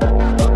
Bye.